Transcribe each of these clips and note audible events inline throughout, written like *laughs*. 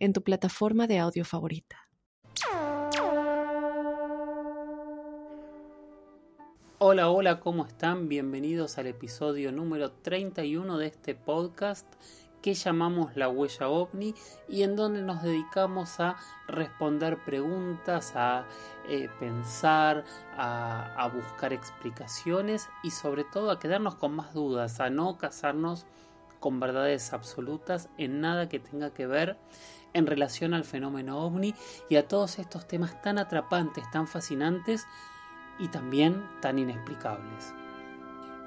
en tu plataforma de audio favorita. Hola, hola, ¿cómo están? Bienvenidos al episodio número 31 de este podcast que llamamos La Huella OVNI y en donde nos dedicamos a responder preguntas, a eh, pensar, a, a buscar explicaciones y sobre todo a quedarnos con más dudas, a no casarnos con verdades absolutas en nada que tenga que ver en relación al fenómeno ovni y a todos estos temas tan atrapantes, tan fascinantes y también tan inexplicables.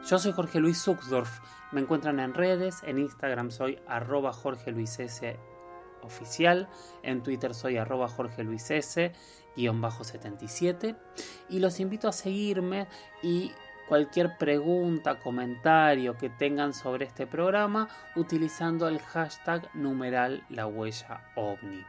Yo soy Jorge Luis Zuxdorf, me encuentran en redes, en Instagram soy arroba Jorge Luis S oficial, en Twitter soy arroba Jorge Luis S guion bajo 77 y los invito a seguirme y cualquier pregunta, comentario que tengan sobre este programa utilizando el hashtag numeral la huella ovni.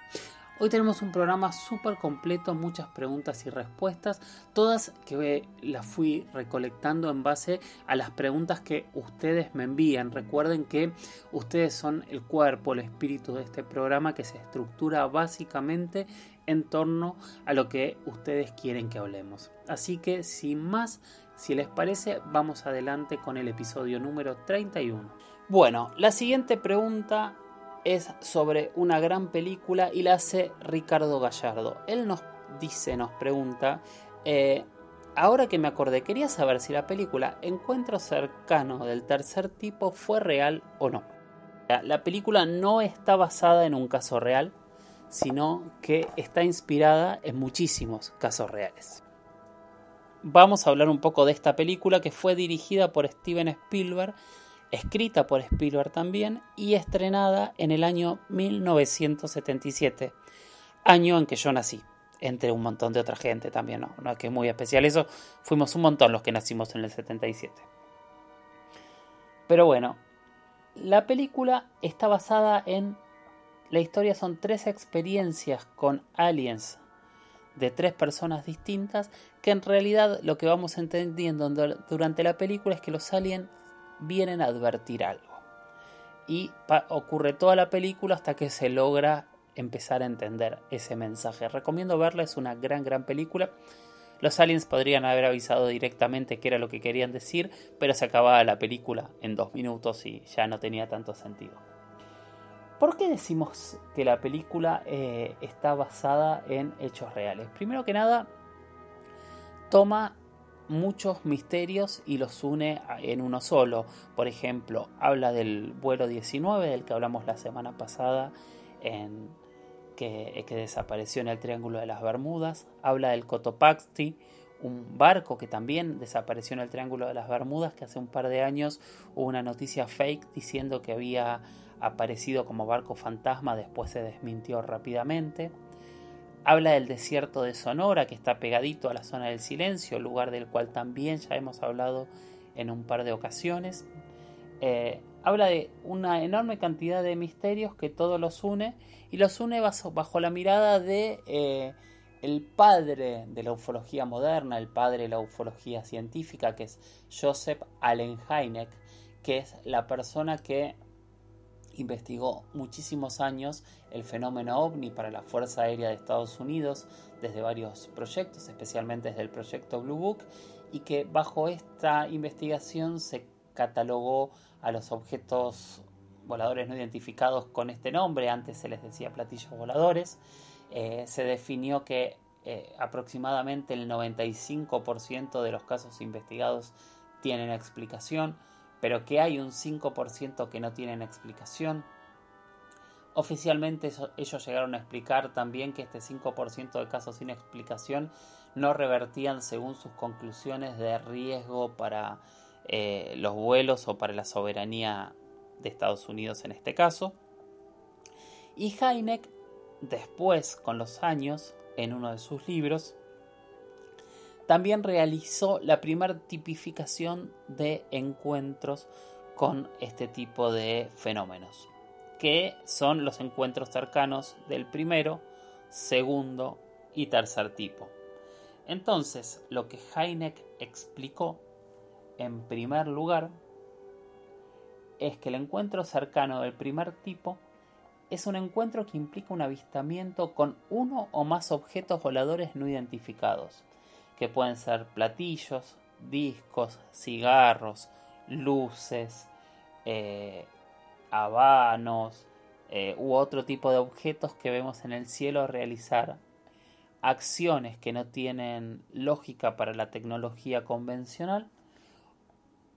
Hoy tenemos un programa súper completo, muchas preguntas y respuestas, todas que las fui recolectando en base a las preguntas que ustedes me envían. Recuerden que ustedes son el cuerpo, el espíritu de este programa que se estructura básicamente en torno a lo que ustedes quieren que hablemos. Así que sin más, si les parece, vamos adelante con el episodio número 31. Bueno, la siguiente pregunta es sobre una gran película y la hace Ricardo Gallardo. Él nos dice, nos pregunta, eh, ahora que me acordé, quería saber si la película Encuentro cercano del tercer tipo fue real o no. La película no está basada en un caso real, sino que está inspirada en muchísimos casos reales. Vamos a hablar un poco de esta película que fue dirigida por Steven Spielberg escrita por Spielberg también y estrenada en el año 1977, año en que yo nací, entre un montón de otra gente también, no, es que es muy especial eso, fuimos un montón los que nacimos en el 77. Pero bueno, la película está basada en... La historia son tres experiencias con aliens de tres personas distintas que en realidad lo que vamos entendiendo durante la película es que los aliens vienen a advertir algo. Y ocurre toda la película hasta que se logra empezar a entender ese mensaje. Recomiendo verla, es una gran, gran película. Los aliens podrían haber avisado directamente qué era lo que querían decir, pero se acababa la película en dos minutos y ya no tenía tanto sentido. ¿Por qué decimos que la película eh, está basada en hechos reales? Primero que nada, toma muchos misterios y los une en uno solo. Por ejemplo, habla del vuelo 19 del que hablamos la semana pasada en que, desapareció en el Triángulo de las Bermudas. Habla del Cotopaxi, un barco que también desapareció en el Triángulo de las Bermudas, que hace un par de años hubo una noticia fake diciendo que había aparecido como barco fantasma, después se desmintió rápidamente. Habla del desierto de Sonora, que está pegadito a la zona del silencio, lugar del cual también ya hemos hablado en un par de ocasiones. Eh, habla de una enorme cantidad de misterios que todo los une y los une bajo, la mirada de eh, el padre de la ufología moderna, el padre de la ufología científica, que es Joseph Allen Hynek, que es la persona que investigó muchísimos años el fenómeno ovni para la Fuerza Aérea de Estados Unidos desde varios proyectos, especialmente desde el proyecto Blue Book, y que bajo esta investigación se catalogó a los objetos voladores no identificados con este nombre, antes se les decía platillos voladores, eh, se definió que eh, aproximadamente el 95% de los casos investigados tienen explicación, pero que hay un 5% que no tienen explicación. Oficialmente ellos llegaron a explicar también que este 5% de casos sin explicación no revertían según sus conclusiones de riesgo para eh, los vuelos o para la soberanía de Estados Unidos en este caso. Y Heineck después, con los años, en uno de sus libros, también realizó la primera tipificación de encuentros con este tipo de fenómenos, que son los encuentros cercanos del primero, segundo y tercer tipo. Entonces, lo que Heineck explicó, en primer lugar, es que el encuentro cercano del primer tipo es un encuentro que implica un avistamiento con uno o más objetos voladores no identificados, que pueden ser platillos, discos, cigarros, luces, eh, habanos eh, u otro tipo de objetos que vemos en el cielo realizar acciones que no tienen lógica para la tecnología convencional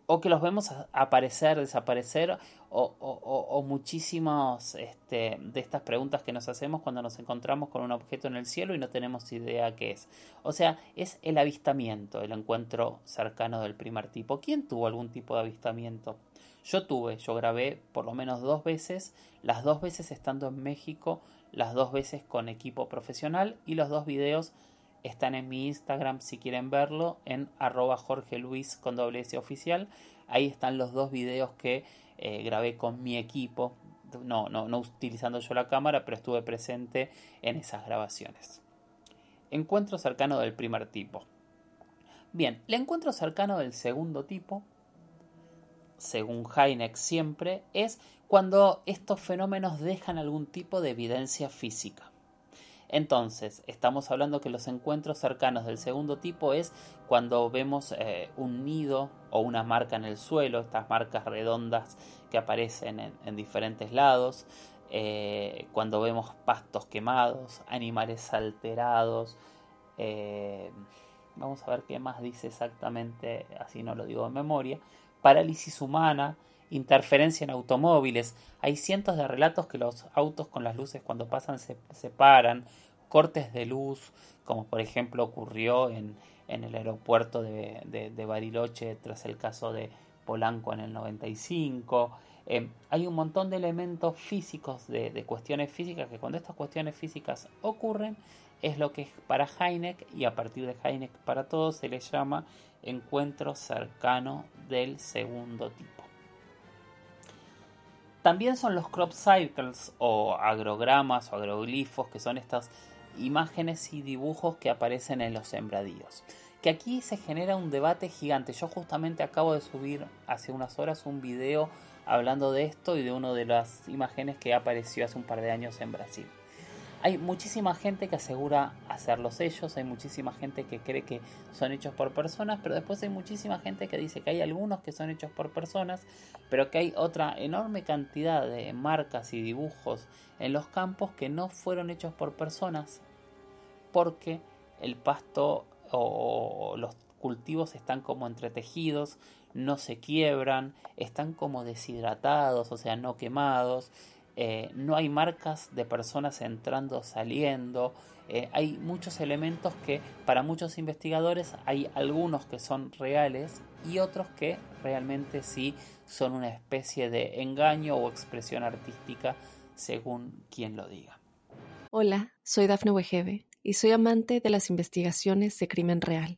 o que los vemos aparecer, desaparecer, o, o, muchísimas este, de estas preguntas que nos hacemos cuando nos encontramos con un objeto en el cielo y no tenemos idea qué es. O sea, es el avistamiento, el encuentro cercano del primer tipo. ¿Quién tuvo algún tipo de avistamiento? Yo tuve, yo grabé por lo menos dos veces, las dos veces estando en México, las dos veces con equipo profesional y los dos videos están en mi Instagram si quieren verlo, en arroba oficial. Ahí están los dos videos que eh, grabé con mi equipo. No, no, no utilizando yo la cámara, pero estuve presente en esas grabaciones. Encuentro cercano del primer tipo. Bien, el encuentro cercano del segundo tipo, según Heineck siempre, es cuando estos fenómenos dejan algún tipo de evidencia física. Entonces, estamos hablando que los encuentros cercanos del segundo tipo es cuando vemos eh, un nido o una marca en el suelo, estas marcas redondas que aparecen en, diferentes lados, eh, cuando vemos pastos quemados, animales alterados, eh, vamos a ver qué más dice exactamente, así no lo digo en memoria, parálisis humana, interferencia en automóviles. Hay cientos de relatos que los autos con las luces cuando pasan se separan, cortes de luz, como por ejemplo ocurrió en, en el aeropuerto de, de, Bariloche tras el caso de Polanco en el 95. Eh, hay un montón de elementos físicos, de, de, cuestiones físicas, que cuando estas cuestiones físicas ocurren, es lo que para Heineck y a partir de Heineck para todos se le llama encuentro cercano del segundo tipo. También son los crop cycles o agrogramas o agroglifos, que son estas imágenes y dibujos que aparecen en los sembradíos. Que aquí se genera un debate gigante. Yo justamente acabo de subir hace unas horas un video hablando de esto y de una de las imágenes que apareció hace un par de años en Brasil. Hay muchísima gente que asegura hacerlos ellos, hay muchísima gente que cree que son hechos por personas, pero después hay muchísima gente que dice que hay algunos que son hechos por personas, pero que hay otra enorme cantidad de marcas y dibujos en los campos que no fueron hechos por personas porque el pasto o los cultivos están como entretejidos, no se quiebran, están como deshidratados, o sea, no quemados, eh, no hay marcas de personas entrando, saliendo, eh, hay muchos elementos que para muchos investigadores hay algunos que son reales y otros que realmente sí son una especie de engaño o expresión artística según quien lo diga. Hola, soy Dafne Wegebe y soy amante de las investigaciones de crimen real.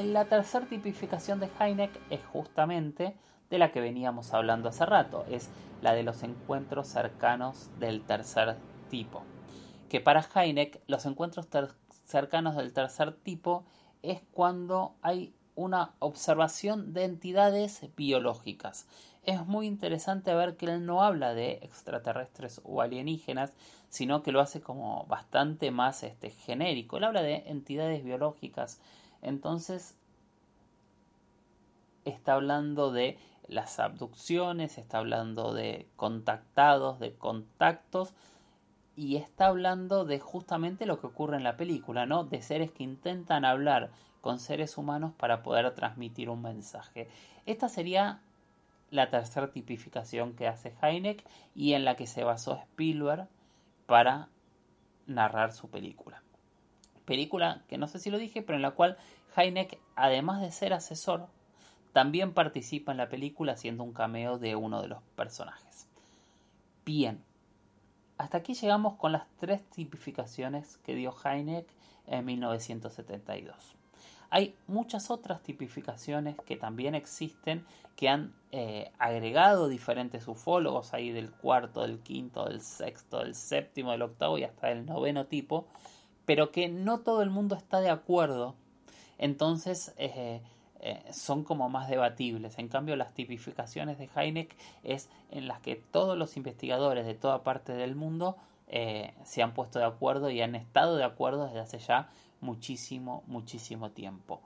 la tercera tipificación de Heineck es justamente de la que veníamos hablando hace rato, es la de los encuentros cercanos del tercer tipo. Que para Heineck los encuentros cercanos del tercer tipo es cuando hay una observación de entidades biológicas. Es muy interesante ver que él no habla de extraterrestres o alienígenas, sino que lo hace como bastante más este, genérico. Él habla de entidades biológicas. Entonces, está hablando de las abducciones, está hablando de contactados, de contactos, y está hablando de justamente lo que ocurre en la película, ¿no? De seres que intentan hablar con seres humanos para poder transmitir un mensaje. Esta sería la tercera tipificación que hace Heineck y en la que se basó Spielberg para narrar su película. Película que no sé si lo dije, pero en la cual Heineck, además de ser asesor, también participa en la película haciendo un cameo de uno de los personajes. Bien, hasta aquí llegamos con las tres tipificaciones que dio Heineck en 1972. Hay muchas otras tipificaciones que también existen que han eh, agregado diferentes ufólogos ahí del cuarto, del quinto, del sexto, del séptimo, del octavo y hasta del noveno tipo, pero que no todo el mundo está de acuerdo. Entonces eh, eh, son como más debatibles. En cambio, las tipificaciones de Heineck es en las que todos los investigadores de toda parte del mundo se han puesto de acuerdo y han estado de acuerdo desde hace ya muchísimo, muchísimo tiempo.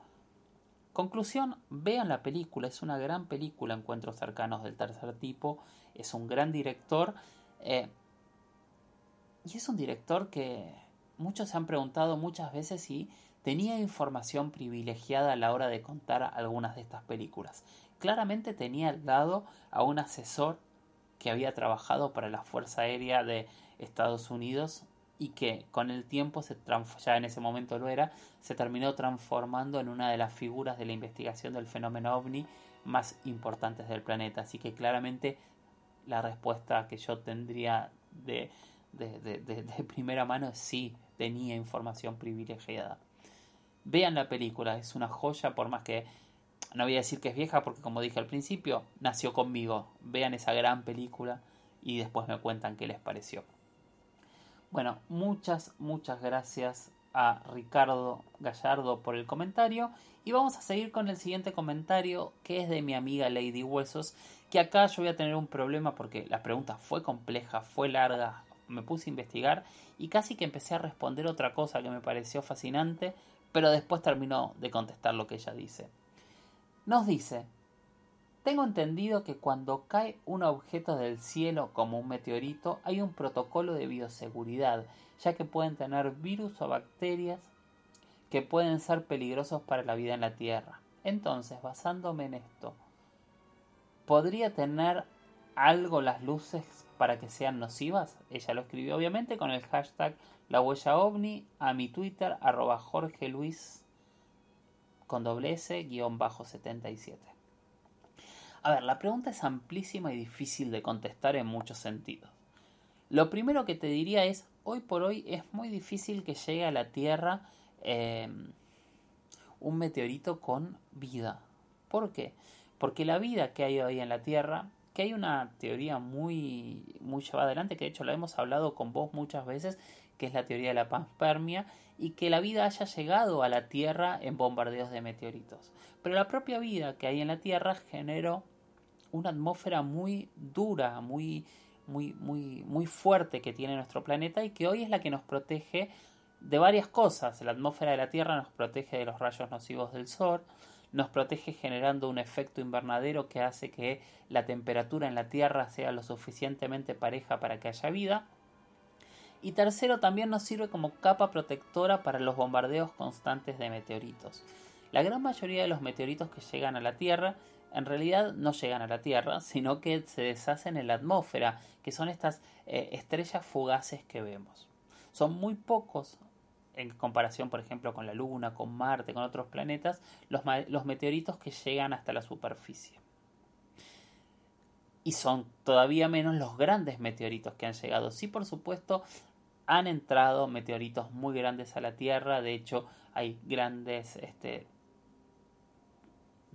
Conclusión, vean la película, es una gran película, Encuentros cercanos del tercer tipo, es un gran director eh, y es un director que muchos se han preguntado muchas veces si tenía información privilegiada a la hora de contar algunas de estas películas. Claramente tenía al lado a un asesor que había trabajado para la Fuerza Aérea de Estados Unidos y que con el tiempo, se ya en ese momento lo era, se terminó transformando en una de las figuras de la investigación del fenómeno ovni más importantes del planeta. Así que claramente la respuesta que yo tendría de, de, de, de primera mano es sí, tenía información privilegiada. Vean la película, es una joya, por más que no voy a decir que es vieja, porque como dije al principio, nació conmigo. Vean esa gran película y después me cuentan qué les pareció. Bueno, muchas, muchas gracias a Ricardo Gallardo por el comentario. Y vamos a seguir con el siguiente comentario que es de mi amiga Lady Huesos. Que acá yo voy a tener un problema porque la pregunta fue compleja, fue larga. Me puse a investigar y casi que empecé a responder otra cosa que me pareció fascinante, pero después terminó de contestar lo que ella dice. Nos dice, tengo entendido que cuando cae un objeto del cielo como un meteorito hay un protocolo de bioseguridad, ya que pueden tener virus o bacterias que pueden ser peligrosos para la vida en la Tierra. Entonces, basándome en esto, ¿podría tener algo las luces para que sean nocivas? Ella lo escribió obviamente con el hashtag la huella ovni a mi Twitter arroba Jorge Luis con doble S guion bajo 77. A ver, la pregunta es amplísima y difícil de contestar en muchos sentidos. Lo primero que te diría es, hoy por hoy es muy difícil que llegue a la Tierra em, un meteorito con vida. ¿Por qué? Porque la vida que hay hoy en la Tierra, que hay una teoría muy, muy llevada adelante, que de hecho la hemos hablado con vos muchas veces, que es la teoría de la panspermia, y que la vida haya llegado a la Tierra en bombardeos de meteoritos. Pero la propia vida que hay en la Tierra generó una atmósfera muy dura, muy, muy, muy, muy fuerte que tiene nuestro planeta y que hoy es la que nos protege de varias cosas. La atmósfera de la Tierra nos protege de los rayos nocivos del Sol, nos protege generando un efecto invernadero que hace que la temperatura en la Tierra sea lo suficientemente pareja para que haya vida. Y tercero, también nos sirve como capa protectora para los bombardeos constantes de meteoritos. La gran mayoría de los meteoritos que llegan a la Tierra en realidad no llegan a la Tierra, *laughs* sino que se deshacen en la atmósfera, que son estas eh, estrellas fugaces que vemos. Son muy pocos en comparación, por ejemplo, con la Luna, con Marte, con otros planetas, los, meteoritos que llegan hasta la superficie. Y son todavía menos los grandes meteoritos que han llegado. Sí, por supuesto, han entrado meteoritos muy grandes a la Tierra. De hecho, hay grandes este,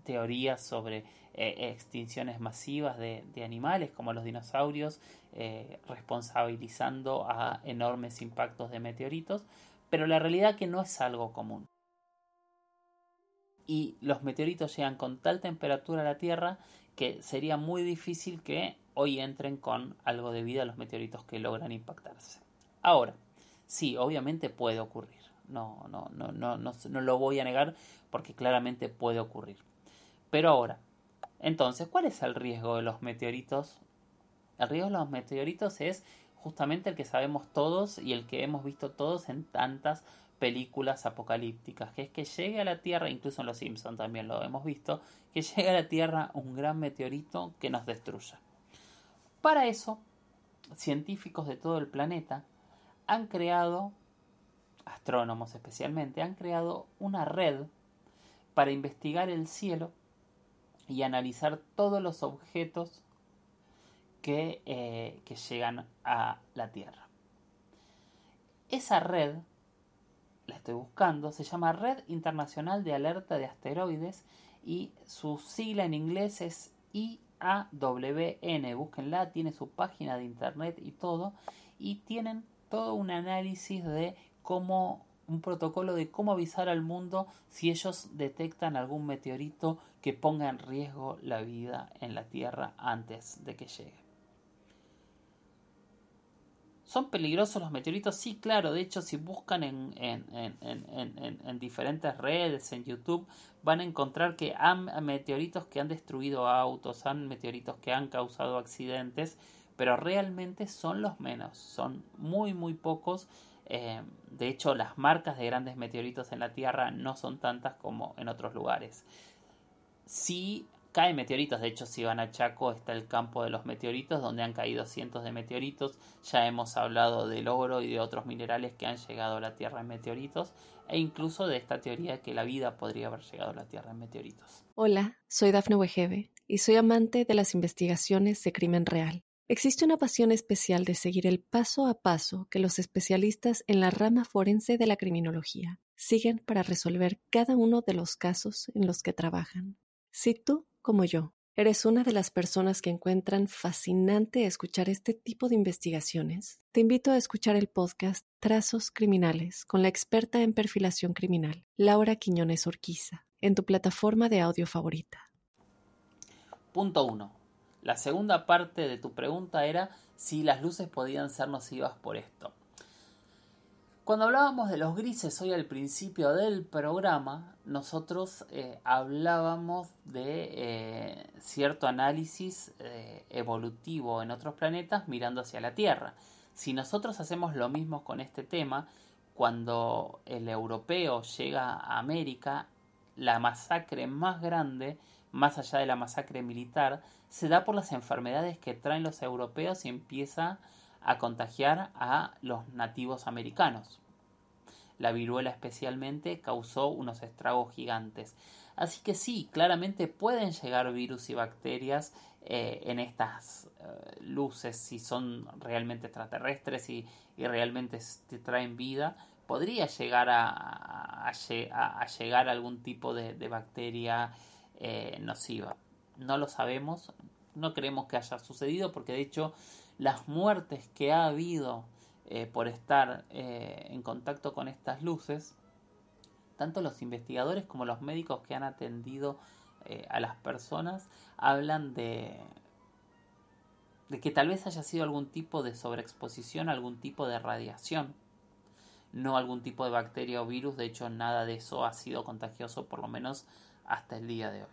teorías sobre eh, extinciones masivas de, animales como los dinosaurios, eh, responsabilizando a enormes impactos de meteoritos, pero la realidad es que no es algo común. Y los meteoritos llegan con tal temperatura a la Tierra que sería muy difícil que hoy entren con algo de vida los meteoritos que logran impactarse. Ahora, sí, obviamente puede ocurrir. No, no, no, no, no, no lo voy a negar porque claramente puede ocurrir. Pero ahora, entonces, ¿cuál es el riesgo de los meteoritos? El riesgo de los meteoritos es justamente el que sabemos todos y el que hemos visto todos en tantas películas apocalípticas, que es que llegue a la Tierra, incluso en Los Simpsons también lo hemos visto, que llegue a la Tierra un gran meteorito que nos destruya. Para eso, científicos de todo el planeta han creado, astrónomos especialmente, han creado una red para investigar el cielo y analizar todos los objetos que, eh, que llegan a la Tierra. Esa red, la estoy buscando, se llama Red Internacional de Alerta de Asteroides y su sigla en inglés es IAWN. Búsquenla, tiene su página de internet y todo. Y tienen todo un análisis de cómo un protocolo de cómo avisar al mundo si ellos detectan algún meteorito que ponga en riesgo la vida en la Tierra antes de que llegue. ¿Son peligrosos los meteoritos? Sí, claro. De hecho, si buscan en, en, diferentes redes, en YouTube, van a encontrar que han meteoritos que han destruido autos, han meteoritos que han causado accidentes, pero realmente son los menos. Son muy, muy pocos eh, de hecho, las marcas de grandes meteoritos en la Tierra no son tantas como en otros lugares. Si caen meteoritos, de hecho, si van a Chaco está el campo de los meteoritos, donde han caído cientos de meteoritos. Ya hemos hablado del oro y de otros minerales que han llegado a la Tierra en meteoritos, e incluso de esta teoría que la vida podría haber llegado a la Tierra en meteoritos. Hola, soy Dafne Wegebe y soy amante de las investigaciones de crimen real. Existe una pasión especial de seguir el paso a paso que los especialistas en la rama forense de la criminología siguen para resolver cada uno de los casos en los que trabajan. Si tú, como yo, eres una de las personas que encuentran fascinante escuchar este tipo de investigaciones, te invito a escuchar el podcast Trazos Criminales con la experta en perfilación criminal, Laura Quiñones Orquiza, en tu plataforma de audio favorita. Punto 1 la segunda parte de tu pregunta era si las luces podían ser nocivas por esto. Cuando hablábamos de los grises hoy al principio del programa, nosotros eh, hablábamos de eh, cierto análisis eh, evolutivo en otros planetas mirando hacia la Tierra. Si nosotros hacemos lo mismo con este tema, cuando el europeo llega a América, la masacre más grande más allá de la masacre militar, se da por las enfermedades que traen los europeos y empieza a contagiar a los nativos americanos. La viruela especialmente causó unos estragos gigantes. Así que sí, claramente pueden llegar virus y bacterias eh, en estas eh, luces si son realmente extraterrestres y, realmente te traen vida. Podría llegar a, llegar algún tipo de, de bacteria eh, nociva. No lo sabemos, no creemos que haya sucedido porque de hecho las muertes que ha habido eh, por estar eh, en contacto con estas luces, tanto los investigadores como los médicos que han atendido a las personas hablan de, de que tal vez haya sido algún tipo de sobreexposición, algún tipo de radiación, no algún tipo de bacteria o virus, de hecho nada de eso ha sido contagioso por lo menos hasta el día de hoy.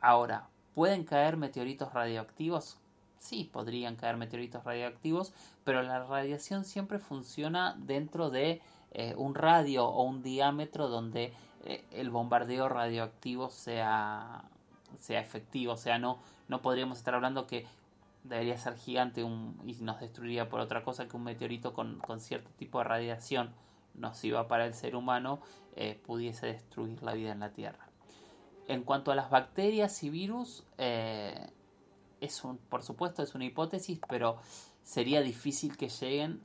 Ahora, ¿pueden caer meteoritos radioactivos? Sí, podrían caer meteoritos radioactivos, pero la radiación siempre funciona dentro de eh, un radio o un diámetro donde eh, el bombardeo radioactivo sea, sea efectivo. O sea, no, no podríamos estar hablando que debería ser gigante un, y nos destruiría por otra cosa que un meteorito con, cierto tipo de radiación nociva para el ser humano eh, pudiese destruir la vida en la Tierra. En cuanto a las bacterias y virus, es un, por supuesto es una hipótesis, pero sería difícil que lleguen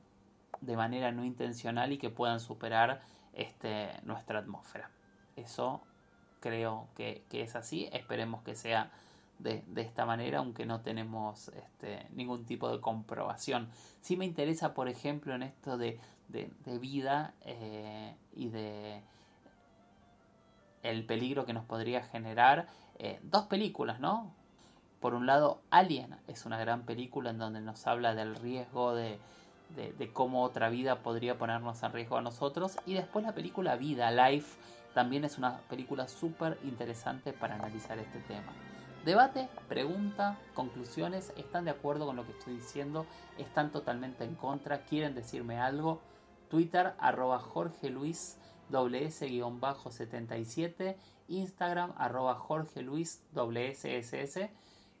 de manera no intencional y que puedan superar este, nuestra atmósfera. Eso creo que, es así. Esperemos que sea de, esta manera, aunque no tenemos este, ningún tipo de comprobación. Sí me interesa, por ejemplo, en esto de, vida eh, y de el peligro que nos podría generar eh, dos películas, ¿no? Por un lado, Alien es una gran película en donde nos habla del riesgo de, cómo otra vida podría ponernos en riesgo a nosotros. Y después la película Vida, Life, también es una película súper interesante para analizar este tema. Debate, pregunta, conclusiones, ¿están de acuerdo con lo que estoy diciendo? ¿Están totalmente en contra? ¿Quieren decirme algo? Twitter, arroba Jorge Luis WS-77, Instagram, arroba Jorge Luis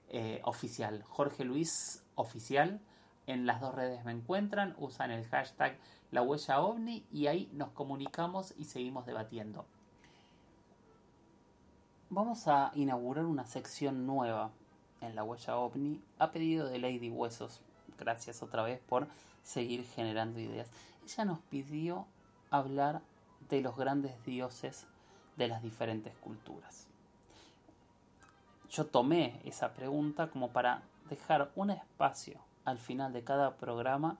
eh, oficial, Jorge Luis oficial. En las dos redes me encuentran, usan el hashtag la huella ovni y ahí nos comunicamos y seguimos debatiendo vamos a inaugurar una sección nueva en la huella ovni a pedido de Lady Huesos. Gracias otra vez por seguir generando ideas. Ella nos pidió hablar de los grandes dioses de las diferentes culturas. Yo tomé esa pregunta como para dejar un espacio al final de cada programa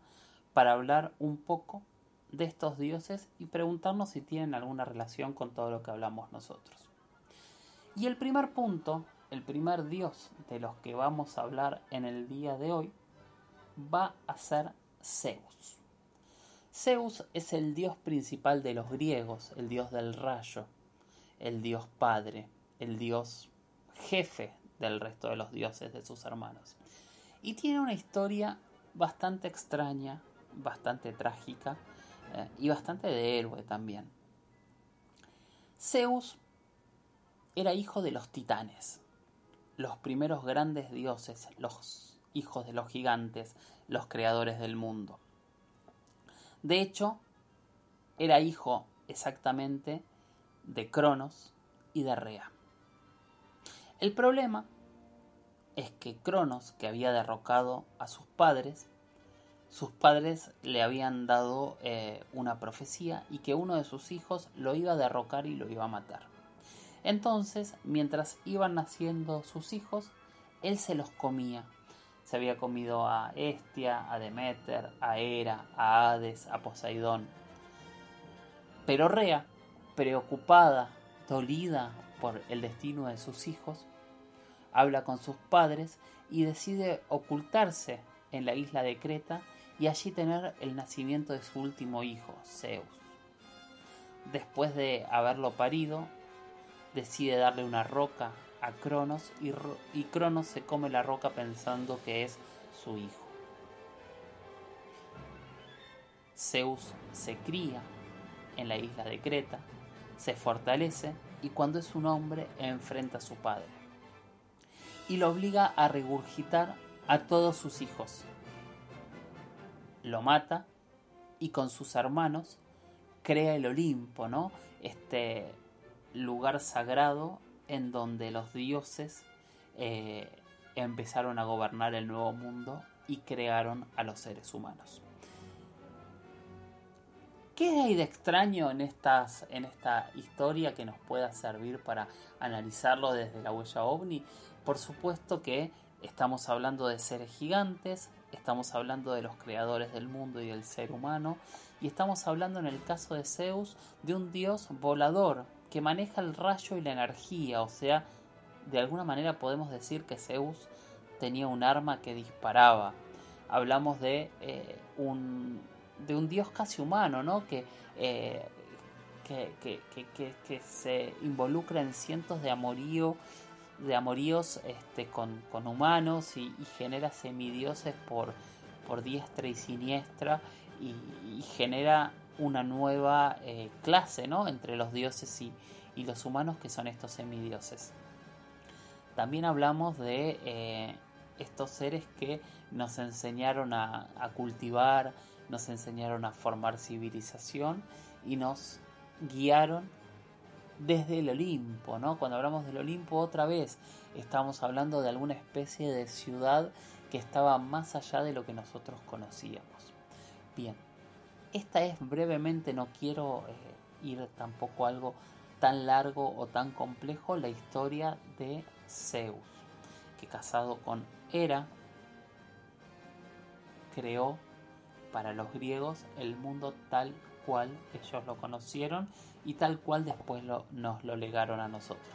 para hablar un poco de estos dioses y preguntarnos si tienen alguna relación con todo lo que hablamos nosotros. Y el primer punto, el primer dios de los que vamos a hablar en el día de hoy, va a ser Zeus. Zeus es el dios principal de los griegos, el dios del rayo, el dios padre, el dios jefe del resto de los dioses de sus hermanos. Y tiene una historia bastante extraña, bastante trágica eh, y bastante de héroe también. Zeus era hijo de los titanes, los primeros grandes dioses, los hijos de los gigantes, los creadores del mundo. De hecho, era hijo exactamente de Cronos y de Rea. El problema es que Cronos, que había derrocado a sus padres, sus padres le habían dado eh, una profecía y que uno de sus hijos lo iba a derrocar y lo iba a matar. Entonces, mientras iban naciendo sus hijos, él se los comía. Se había comido a Estia, a Demeter, a Hera, a Hades, a Poseidón. Pero Rea, preocupada, dolida por el destino de sus hijos, habla con sus padres y decide ocultarse en la isla de Creta y allí tener el nacimiento de su último hijo, Zeus. Después de haberlo parido, decide darle una roca a Cronos y, Cronos se come la roca pensando que es su hijo. Zeus se cría en la isla de Creta, se fortalece y cuando es un hombre enfrenta a su padre y lo obliga a regurgitar a todos sus hijos. Lo mata y con sus hermanos crea el Olimpo, ¿no? Este lugar sagrado en donde los dioses eh, empezaron a gobernar el nuevo mundo y crearon a los seres humanos. ¿Qué hay de extraño en, estas, en esta historia que nos pueda servir para analizarlo desde la huella ovni? Por supuesto que estamos hablando de seres gigantes, estamos hablando de los creadores del mundo y del ser humano, y estamos hablando en el caso de Zeus de un dios volador, que maneja el rayo y la energía, o sea, de alguna manera podemos decir que Zeus tenía un arma que disparaba. Hablamos de, eh, un, de un dios casi humano, ¿no? Que, eh, que, que, se involucra en cientos de amorío de amoríos este, con, humanos y, genera semidioses por, por diestra y siniestra y, y genera una nueva eh, clase ¿no? entre los dioses y, los humanos que son estos semidioses. También hablamos de eh, estos seres que nos enseñaron a, cultivar, nos enseñaron a formar civilización y nos guiaron desde el Olimpo, ¿no? Cuando hablamos del Olimpo otra vez estamos hablando de alguna especie de ciudad que estaba más allá de lo que nosotros conocíamos. Bien, esta es brevemente, no quiero eh, ir tampoco a algo tan largo o tan complejo, la historia de Zeus, que casado con Hera, creó para los griegos el mundo tal cual ellos lo conocieron y tal cual después nos lo legaron a nosotros.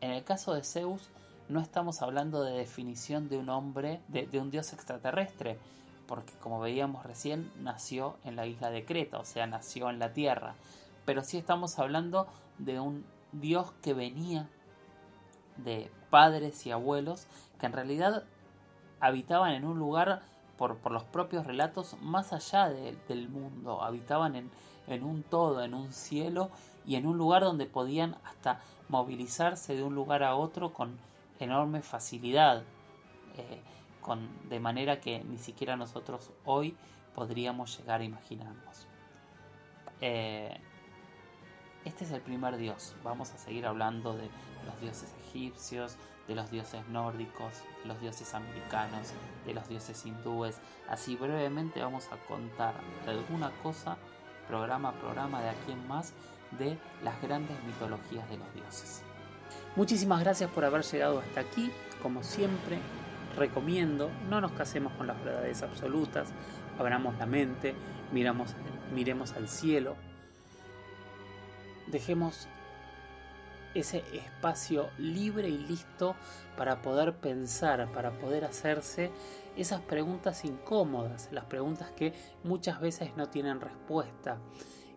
En el caso de Zeus, no estamos hablando de definición de un hombre, de un dios extraterrestre, porque como veíamos recién, nació en la isla de Creta, o sea, nació en la Tierra. Pero sí estamos hablando de un Dios que venía de padres y abuelos que en realidad habitaban en un lugar, por, los propios relatos, más allá del mundo, habitaban en, un todo, en un cielo y en un lugar donde podían hasta movilizarse de un lugar a otro con enorme facilidad, eh, de manera que ni siquiera nosotros hoy podríamos llegar a imaginarnos. Eh, este es el primer dios. Vamos a seguir hablando de los dioses egipcios, de los dioses nórdicos, de los dioses americanos, de los dioses hindúes. Así brevemente vamos a contar alguna cosa, programa a programa, de aquí en más, de las grandes mitologías de los dioses. Muchísimas gracias por haber llegado hasta aquí. Como siempre, recomiendo, no nos casemos con las verdades absolutas, abramos la mente, miremos al cielo, dejemos ese espacio libre y listo para poder pensar, para poder hacerse esas preguntas incómodas, las preguntas que muchas veces no tienen respuesta.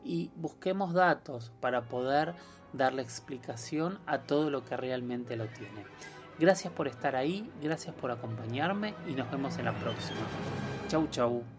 Y busquemos datos para poder darle explicación a todo lo que realmente lo tiene. Gracias por estar ahí, gracias por acompañarme y nos vemos en la próxima. Chau chau.